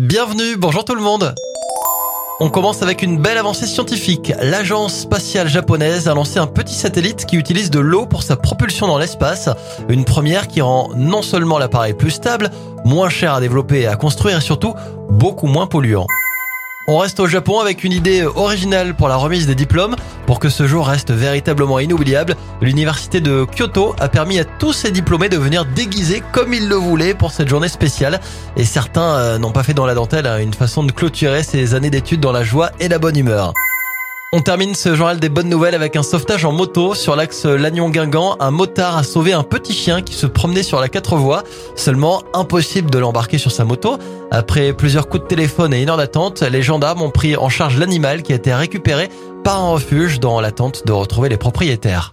Bienvenue, bonjour tout le monde on commence avec une belle avancée scientifique. L'agence spatiale japonaise a lancé un petit satellite qui utilise de l'eau pour sa propulsion dans l'espace. Une première qui rend non seulement l'appareil plus stable, moins cher à développer et à construire et surtout beaucoup moins polluant. On reste au Japon avec une idée originale pour la remise des diplômes. Pour que ce jour reste véritablement inoubliable, l'université de Kyoto a permis à tous ses diplômés de venir déguisés comme ils le voulaient pour cette journée spéciale. Et certains euh, n'ont pas fait dans la dentelle hein, une façon de clôturer ces années d'études dans la joie et la bonne humeur. On termine ce journal des bonnes nouvelles avec un sauvetage en moto sur l'axe Lannion-Guingamp. Un motard a sauvé un petit chien qui se promenait sur la quatre voies. Seulement impossible de l'embarquer sur sa moto. Après plusieurs coups de téléphone et une heure d'attente, les gendarmes ont pris en charge l'animal qui a été récupéré par un refuge dans l'attente de retrouver les propriétaires.